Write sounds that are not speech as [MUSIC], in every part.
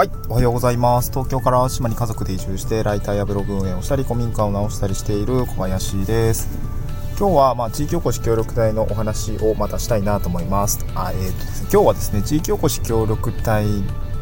はい、おはようございます。東京から島に家族で移住して、ライターやブログ運営をしたり、古民家を直したりしている小林です。今日は、まあ、地域おこし協力隊のお話をまたしたいなと思います。あえーとね、今日はですね、地域おこし協力隊、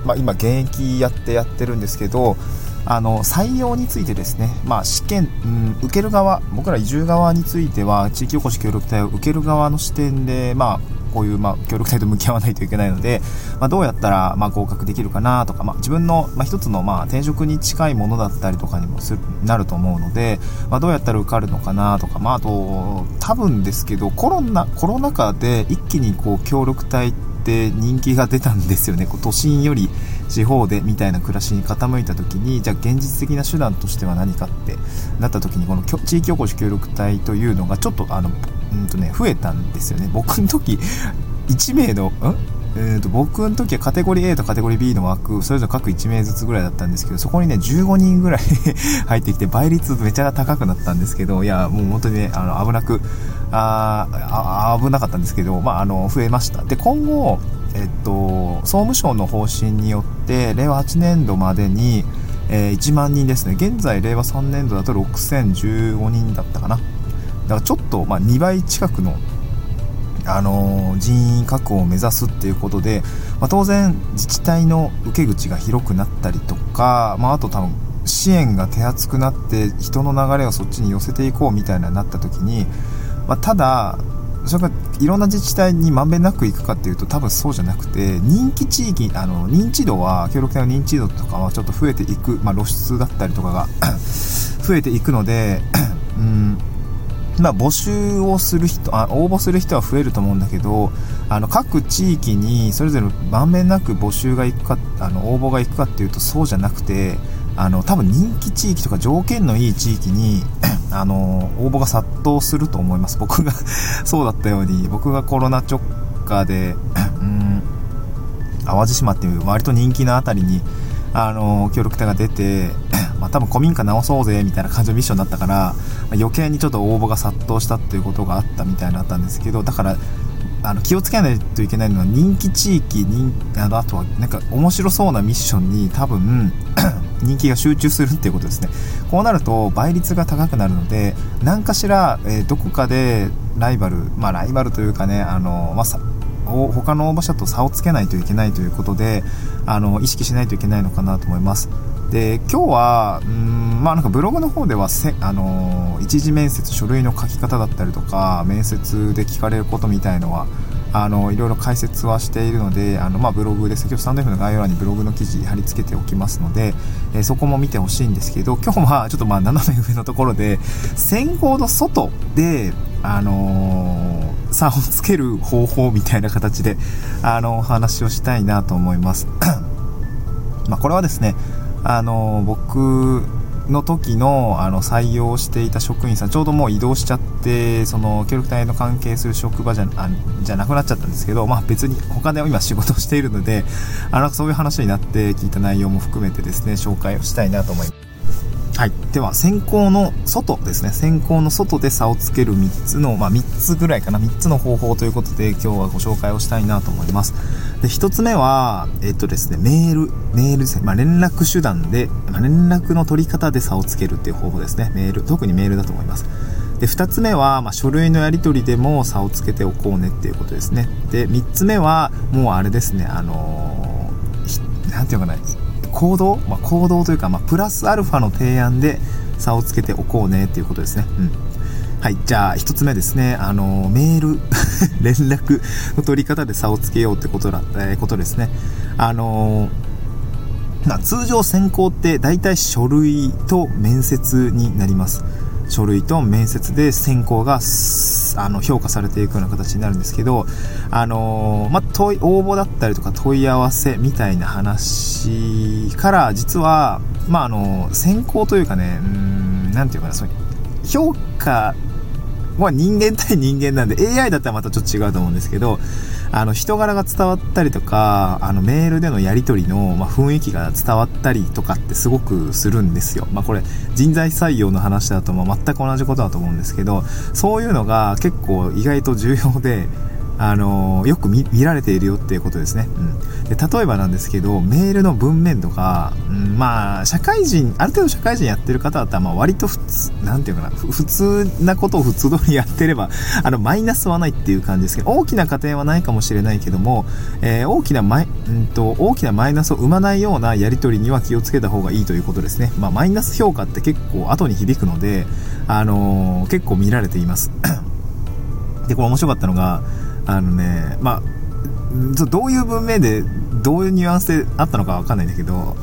まあ、今、現役やってやってるんですけど、あの採用についてですね、まあ、試験、うん、受ける側、僕ら移住側については、地域おこし協力隊を受ける側の視点で、まあ、こういう、まあ、協力隊と向き合わないといけないので、まあ、どうやったら、まあ、合格できるかなとか、まあ、自分の、まあ、一つの、まあ、転職に近いものだったりとかにもするなると思うので、まあ、どうやったら受かるのかなとか、まあ、あと、多分ですけど、コロナ、コロナ禍で一気にこう、協力隊って人気が出たんですよね。こう都心より地方でみたいな暮らしに傾いた時に、じゃあ現実的な手段としては何かってなった時に、この地域おこし協力隊というのがちょっとあの、うんとね、増えたんですよね。[LAUGHS] 僕の時、1名の、ん？えーと、僕の時はカテゴリー A とカテゴリー B の枠、それぞれ各1名ずつぐらいだったんですけど、そこにね、15人ぐらい [LAUGHS] 入ってきて、倍率めちゃ高くなったんですけど、いや、もう本当にね、あの、危なく、あ危なかったんですけど、まあ、あの、増えました。で、今後、えっと、総務省の方針によって、令和8年度までに、えー、1万人ですね。現在、令和3年度だと6015人だったかな。だからちょっと、まあ、2倍近くのあの人員確保を目指すっていうことで、まあ、当然自治体の受け口が広くなったりとか、まあ、あと多分支援が手厚くなって人の流れをそっちに寄せていこうみたいななった時に、まあ、ただそれがいろんな自治体にまんべんなくいくかっていうと多分そうじゃなくて人気地域あの認知度は協力隊の認知度とかはちょっと増えていく、まあ、露出だったりとかが [COUGHS] 増えていくのでうんまあ、募集をする人あ応募する人は増えると思うんだけどあの各地域にそれぞれまんべんなく募集がいくかあの応募がいくかっていうとそうじゃなくてあの多分人気地域とか条件のいい地域に [CLEARS THROAT] あの応募が殺到すると思います。僕が [LAUGHS] そうだったように。僕がコロナ直下で [CLEARS THROAT] うん淡路島っていう割と人気な辺りにあの協力隊が出てまあ、多分古民家直そうぜみたいな感じのミッションだったから、まあ、余計にちょっと応募が殺到したっていうことがあったみたいなったんですけどだからあの気をつけないといけないのは人気地域人あのあとはなんか面白そうなミッションに多分 [CLEARS THROAT] 人気が集中するっていうことですね。こうなると倍率が高くなるので何かしら、えー、どこかでライバルまあライバルというかねあの、まあ、他の応募者と差をつけないといけないということであの意識しないといけないのかなと思います。で今日はうんまあなんかブログの方ではせあの一次面接書類の書き方だったりとか面接で聞かれることみたいのはあのいろいろ解説はしているのであの、まあ、ブログで先ほどスタンド F の概要欄にブログの記事貼り付けておきますので、えー、そこも見てほしいんですけど今日はちょっとまあ斜め上のところで選考の外であのー、差をつける方法みたいな形であのお話をしたいなと思います。[CLEARS THROAT] まあこれはですねあの僕の時のあの採用していた職員さんちょうどもう移動しちゃってその協力隊の関係する職場じゃあじゃなくなっちゃったんですけど、まあ、別に他で今仕事をしているのであのそういう話になって聞いた内容も含めてですね紹介をしたいなと思います。はい。では、先行の外ですね。先行の外で差をつける3つの、まあ、3つぐらいかな。3つの方法ということで、今日はご紹介をしたいなと思います。で、1つ目は、えっとですね、メール。メールですね。まあ、連絡手段で、まあ、連絡の取り方で差をつけるっていう方法ですね。メール。特にメールだと思います。で、2つ目は、ま、書類のやり取りでも差をつけておこうねっていうことですね。で、3つ目は、もうあれですね、あのー、ていうかな、行動、まあ、行動というか、まあ、プラスアルファの提案で差をつけておこうねっていうことですね。うん。はい。じゃあ、一つ目ですね。あの、メール、[LAUGHS] 連絡の取り方で差をつけようってことだ、えー、ことですね。あのま、通常選考って大体書類と面接になります。書類と面接で選考があの評価されていくような形になるんですけど、あの、まあ、問い、応募だったりとか問い合わせみたいな話から、実は、まあ、あの、選考というかね、うん、なんていうかな、そう評価は人間対人間なんで、AI だったらまたちょっと違うと思うんですけど、あの、人柄が伝わったりとか、あの、メールでのやり取りの、まあ、雰囲気が伝わったりとかってすごくするんですよ。まあ、これ、人材採用の話だと、まあ、全く同じことだと思うんですけど、そういうのが結構意外と重要で、あのよく見られているよっていうことですね。うん、で例えばなんですけど、メールの文面とか、うん、まあ、社会人、ある程度社会人やってる方だったら、まあ、割と普通、なんていうかな、普通なことを普通通りやってれば、[LAUGHS] あの、マイナスはないっていう感じですけど、大きな家庭はないかもしれないけども、えー、大きなマイ、うんと、大きなマイナスを生まないようなやり取りには気をつけた方がいいということですね。まあ、マイナス評価って結構後に響くので、あのー、結構見られています。[CLEARS THROAT] で、これ面白かったのが、あのね、まあ、どういう文明で、どういうニュアンスであったのかわかんないんだけど、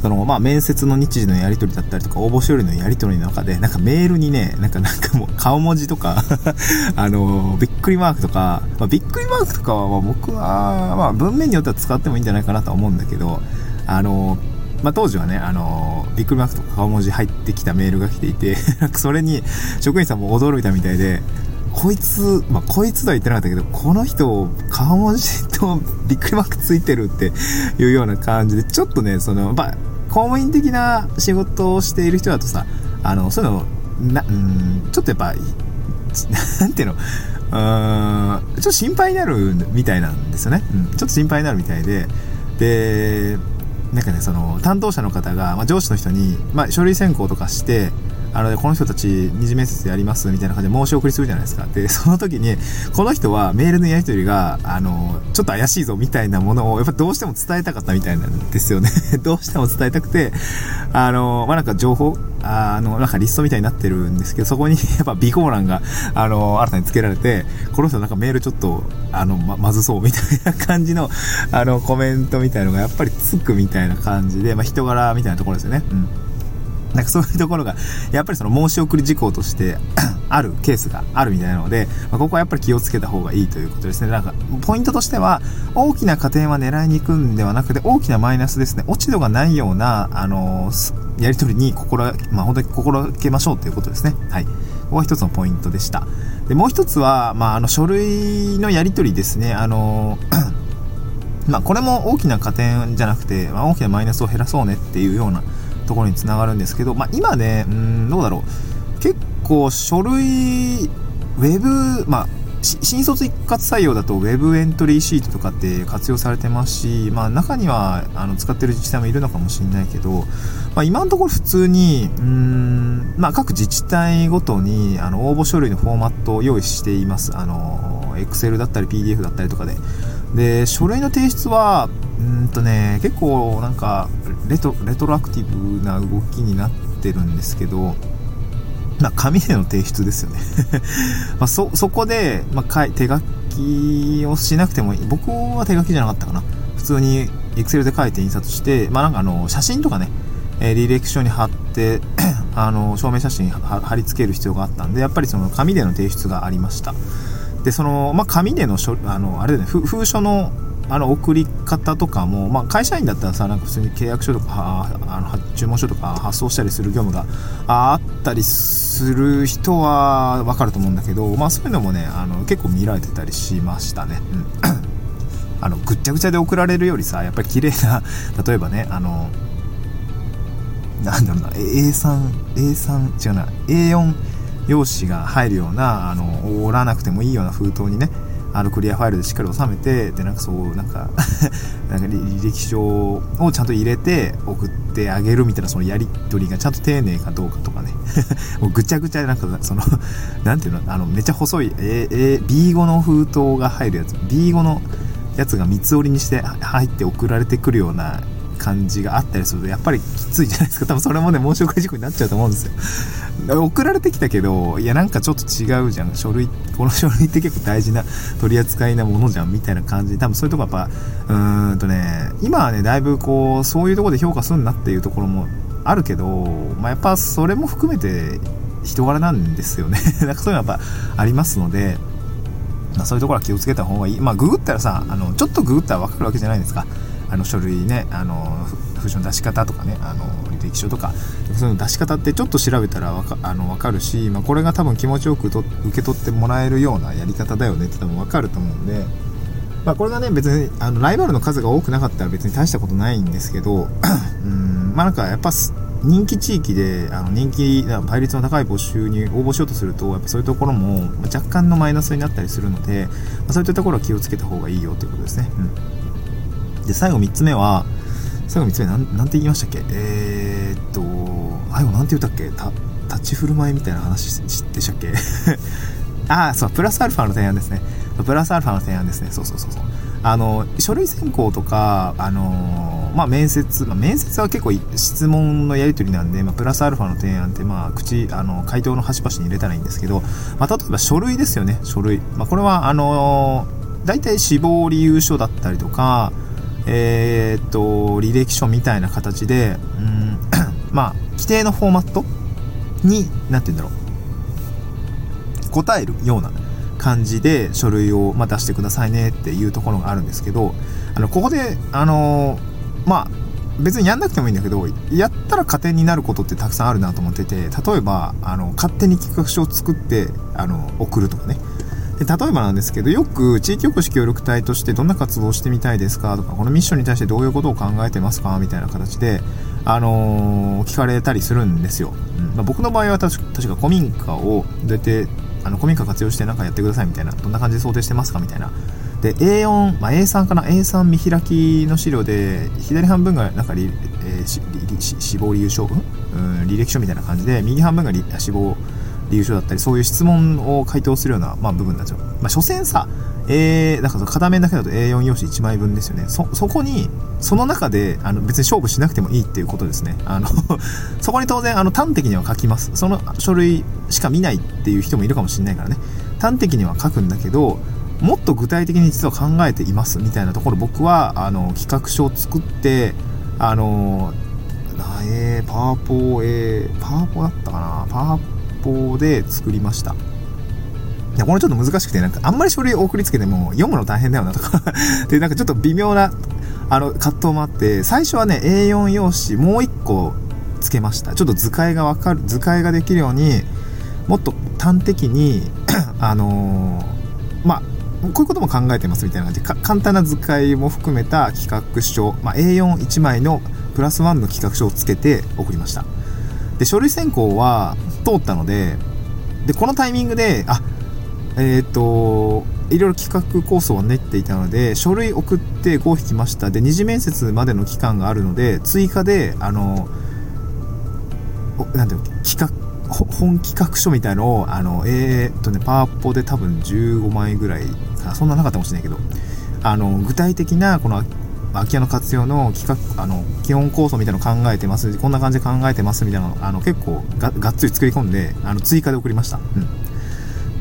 その、まあ、面接の日時のやり取りだったりとか、応募書類のやり取りの中で、なんかメールにね、なんかなんかもう顔文字とか [LAUGHS] あの、びっくりマークとか、まあ、びっくりマークとかは僕は、まあ、文面によっては使ってもいいんじゃないかなとは思うんだけど、あの、まあ、当時はね、あのびっくりマークとか顔文字入ってきたメールが来ていて [LAUGHS] それに職員さんも驚いたみたいで、こいつ、まあ、こいつとは言ってなかったけど、この人、顔文字とびっくりマークついてるっていうような感じで、ちょっとね、その、まあ、公務員的な仕事をしている人だとさ、あの、そういうの、な、うん、ちょっとやっぱ、なんていうの、うーん、ちょっと心配になるみたいなんですよね。うん、ちょっと心配になるみたいで、で、なんかね、その、担当者の方が、まあ、上司の人に、まあ、書類選考とかして、あの、ねこの人たち二次面接やりますみたいな感じで申し送りするじゃないですか。で、その時に、この人はメールのやり取りが、あの、ちょっと怪しいぞみたいなものを、やっぱどうしても伝えたかったみたいなんですよね。[LAUGHS] どうしても伝えたくて、あの、まあ、なんか情報、あの、なんかリストみたいになってるんですけど、そこにやっぱ備考欄が、あの、新たに付けられて、この人なんかメールちょっと、あの、ま、まずそうみたいな感じの、あの、コメントみたいのがやっぱりつくみたいな感じで、まあ、人柄みたいなところですよね。うん。[LAUGHS] なんかそういうところが、やっぱりその申し送り事項として [COUGHS] あるケースがあるみたいなので、まあ、ここはやっぱり気をつけた方がいいということですね。なんか、ポイントとしては、大きな加点は狙いに行くんではなくて、大きなマイナスですね。落ち度がないような、あのー、やり取りに心、まあ、本当に心がけましょうということですね。はい。ここは一つのポイントでした。で、もう一つは、まあ、あの、書類のやり取りですね。あの [COUGHS] まあ、これも大きな加点じゃなくて、まあ、大きなマイナスを減らそうねっていうような、ところにつながるんですけど、まあ、今ね、うん、どうだろう。結構書類、ウェブ、まあ、新卒一括採用だと Web エントリーシートとかって活用されてますし、まあ、中にはあの使ってる自治体もいるのかもしれないけど、まあ、今のところ普通にうん、まあ、各自治体ごとにあの応募書類のフォーマットを用意していますあの Excel だったり PDF だったりとかでで書類の提出はうんとね結構なんかレトレトロアクティブな動きになってるんですけどまあ、紙での提出ですよね [LAUGHS] まそ、そこで、まあ、手書きをしなくてもいい。僕は手書きじゃなかったかな。普通に Excel で書いて印刷して、まあ、なんかあの、写真とかね、え、履歴書に貼って [COUGHS] あの、証明写真貼り付ける必要があったんで、やっぱりその紙での提出がありました。で、その、まあ、紙での書、あの、あれだね、封書の、あの、送り方とかも、まあ、会社員だったらさ、なんか普通に契約書とか、あの、注文書とか発送したりする業務があったりする人はわかると思うんだけど、まあ、そういうのもね、あの、結構見られてたりしましたね。うん。あの、ぐっちゃぐちゃで送られるよりさ、やっぱり綺麗な、例えばね、あの、なんだろうな、A3、A3、違うな、A4、用紙が入るようなあの折らなくてもいいような封筒にねあのクリアファイルでしっかり収めてでなんかそうなんか [LAUGHS] なんか履歴書をちゃんと入れて送ってあげるみたいなそのやり取りがちゃんと丁寧かどうかとかね。[LAUGHS] もうぐちゃぐちゃでなんかその [LAUGHS] なんていうのあのめっちゃ細い、えー、B5 の封筒が入るやつ。B5 のやつが三つ折りにして入って送られてくるような感じがあったりするとやっぱりきついじゃないですか。[LAUGHS] 多分それもね申し送り事故になっちゃうと思うんですよ。[LAUGHS] 送られてきたけどいやなんかちょっと違うじゃん。書類この書類って結構大事な取り扱いなものじゃんみたいな感じ。で多分そういうとこやっぱうーんとね今はねだいぶこうそういうとこで評価するなっていうところもあるけど、まあ、やっぱそれも含めて人柄なんですよね。[LAUGHS] なんかそういうのはやっぱありますのでまあ、そういうところは気をつけた方がいい。まあ、ググったらさ、あの、ちょっとググったらわかるわけじゃないですか。あの、書類ね、あの、封書の出し方とかね、あの、履歴書とか、そういうの出し方ってちょっと調べたらわかあの分かるし、まあ、これが多分気持ちよくと受け取ってもらえるようなやり方だよねって多分分かると思うんで、まあ、これがね、別に、あの、ライバルの数が多くなかったら別に大したことないんですけど、うん、まあなんかやっぱ、人気地域であの人気倍率の高い募集に応募しようとするとやっぱそういうところも若干のマイナスになったりするので、まあ、そういったところは気をつけた方がいいよということですね、うん、で最後3つ目は最後3つ目なんなんて言いましたっけ？えー、っと最後なんて言ったっけ？た立ち振る舞いみたいな話でしたっけ？[LAUGHS] ああそうプラスアルファの提案ですね。プラスアルファの提案ですね。そうそうそうそう。あの書類選考とかあのまあ面接、まあ、面接は結構質問のやり取りなんで、まあ、プラスアルファの提案ってまあ口あの回答の端々に入れたらいいんですけど、まあ、例えば書類ですよね。書類、まあ、これはあの大体死亡理由書だったりとかえー、っと履歴書みたいな形でうん [COUGHS] まあ規定のフォーマットに何て言うんだろう。答えるような感じで書類を、まあ、出してくださいねっていうところがあるんですけどあのここであのまあ別にやんなくてもいいんだけどやったら加点になることってたくさんあるなと思ってて例えばあの勝手に企画書を作ってあの送るとかね。で例えばなんですけどよく地域おこし協力隊としてどんな活動をしてみたいですかとかこのミッションに対してどういうことを考えてますかみたいな形で、あのー、聞かれたりするんですよ、うん。まあ、僕の場合は確か古民家をどうやってあの古民家活用して何かやってくださいみたいなどんな感じで想定してますかみたいな。で A4、まあ、A3 かな？A3 見開きの資料で左半分がなんか、えー、死亡理由書、うん、履歴書みたいな感じで右半分が死亡理由書だったりそういう質問を回答するような、まあ、部分なんですよ。まあ、所詮さ、えー、だから片面だけだと A4 用紙1枚分ですよね。そ、そこに、その中で、あの、別に勝負しなくてもいいっていうことですね。あの [LAUGHS] そこに当然、あの、端的には書きます。その書類しか見ないっていう人もいるかもしれないからね。端的には書くんだけど、もっと具体的に実は考えていますみたいなところ僕は、あの、企画書を作って、あの、えー、パワポ、えー、パワポだったかなパワ法で作りました。いや、これちょっと難しくて、なんかあんまり書類送りつけても読むの大変だよなとか [LAUGHS] で、なんかちょっと微妙な、あの、葛藤もあって、最初はね、A4 用紙もう1個つけました。ちょっと図解がわかる、図解ができるように、もっと端的に [CLEARS THROAT] あのー、まあ、こういうことも考えてますみたいな感じで、簡単な図解も含めた企画書、まあ、A41 枚のプラス1の企画書をつけて送りました。で、書類選考は通ったので、で、このタイミングで、あ、えっ、ー、と、いろいろ企画構想を練っていたので、書類送って合否きました。で、二次面接までの期間があるので、追加で、あの、なんていうの、企画、本企画書みたいのを、あの、えー、っとね、パワポで多分15枚ぐらいか、そんななかったかもしれないけど、あの、具体的な、この空き家の活用の企画、あの、基本構想みたいなの考えてます、こんな感じで考えてますみたいなの、あの、結構ががっつり作り込んで、あの、追加で送りました。う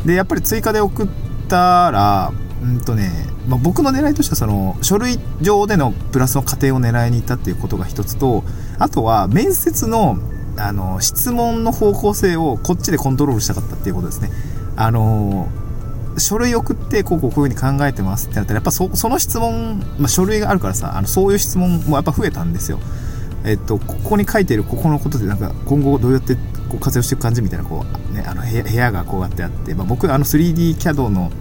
ん。で、やっぱり追加で送ったら、うんとね、まあ、僕の狙いとしてはその書類上でのプラスの過程を狙いに行ったっていうことが一つとあとは面接のあの質問の方向性をこっちでコントロールしたかったっていうことですねあの書類送って、こうこうこういうふうに考えてますってなったら、やっぱそその質問、まあ、書類があるからさ、あのそういう質問もやっぱ増えたんですよ。えっと、ここに書いてるここのことで、なんか今後どうやってこう活用していく感じみたいな、こう、ね、あの部屋がこうやってあって、まあ、僕、あの 3DCAD の、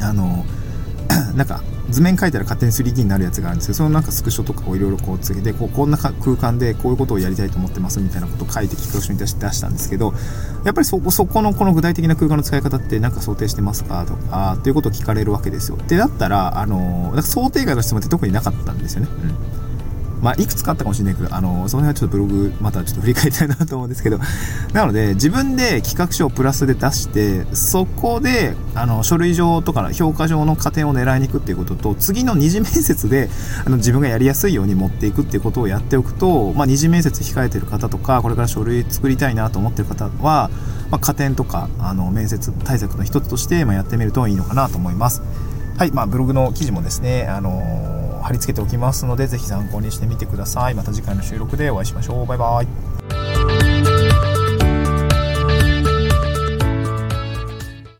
あの、[CLEARS THROAT] なんか、図面描いたら勝手に 3D になるやつがあるんですけど、そのなんかスクショとかをいろいろこうつけて、こうこんな空間でこういうことをやりたいと思ってますみたいなことを書いて企画書に出し出したんですけど、やっぱりそこ、そこのこの具体的な空間の使い方ってなんか想定してますかとか、っていうことを聞かれるわけですよ。で、だったら、あの、想定外の質問って特になかったんですよね。うん。まあ、いくつかあったかもしれないけど、あの、その辺はちょっとブログ、またちょっと振り返りたいなと思うんですけど、なので、自分で企画書をプラスで出して、そこで、あの、書類上とか評価上の加点を狙いに行くっていうことと、次の二次面接で、あの、自分がやりやすいように持っていくっていうことをやっておくと、まあ、二次面接控えてる方とか、これから書類作りたいなと思ってる方は、まあ、加点とか、あの、面接対策の一つとして、まあ、やってみるといいのかなと思います。はい、まあ、ブログの記事もですね、あのー、貼り付けておきますので、ぜひ参考にしてみてください。また次回の収録でお会いしましょう。バイバイ。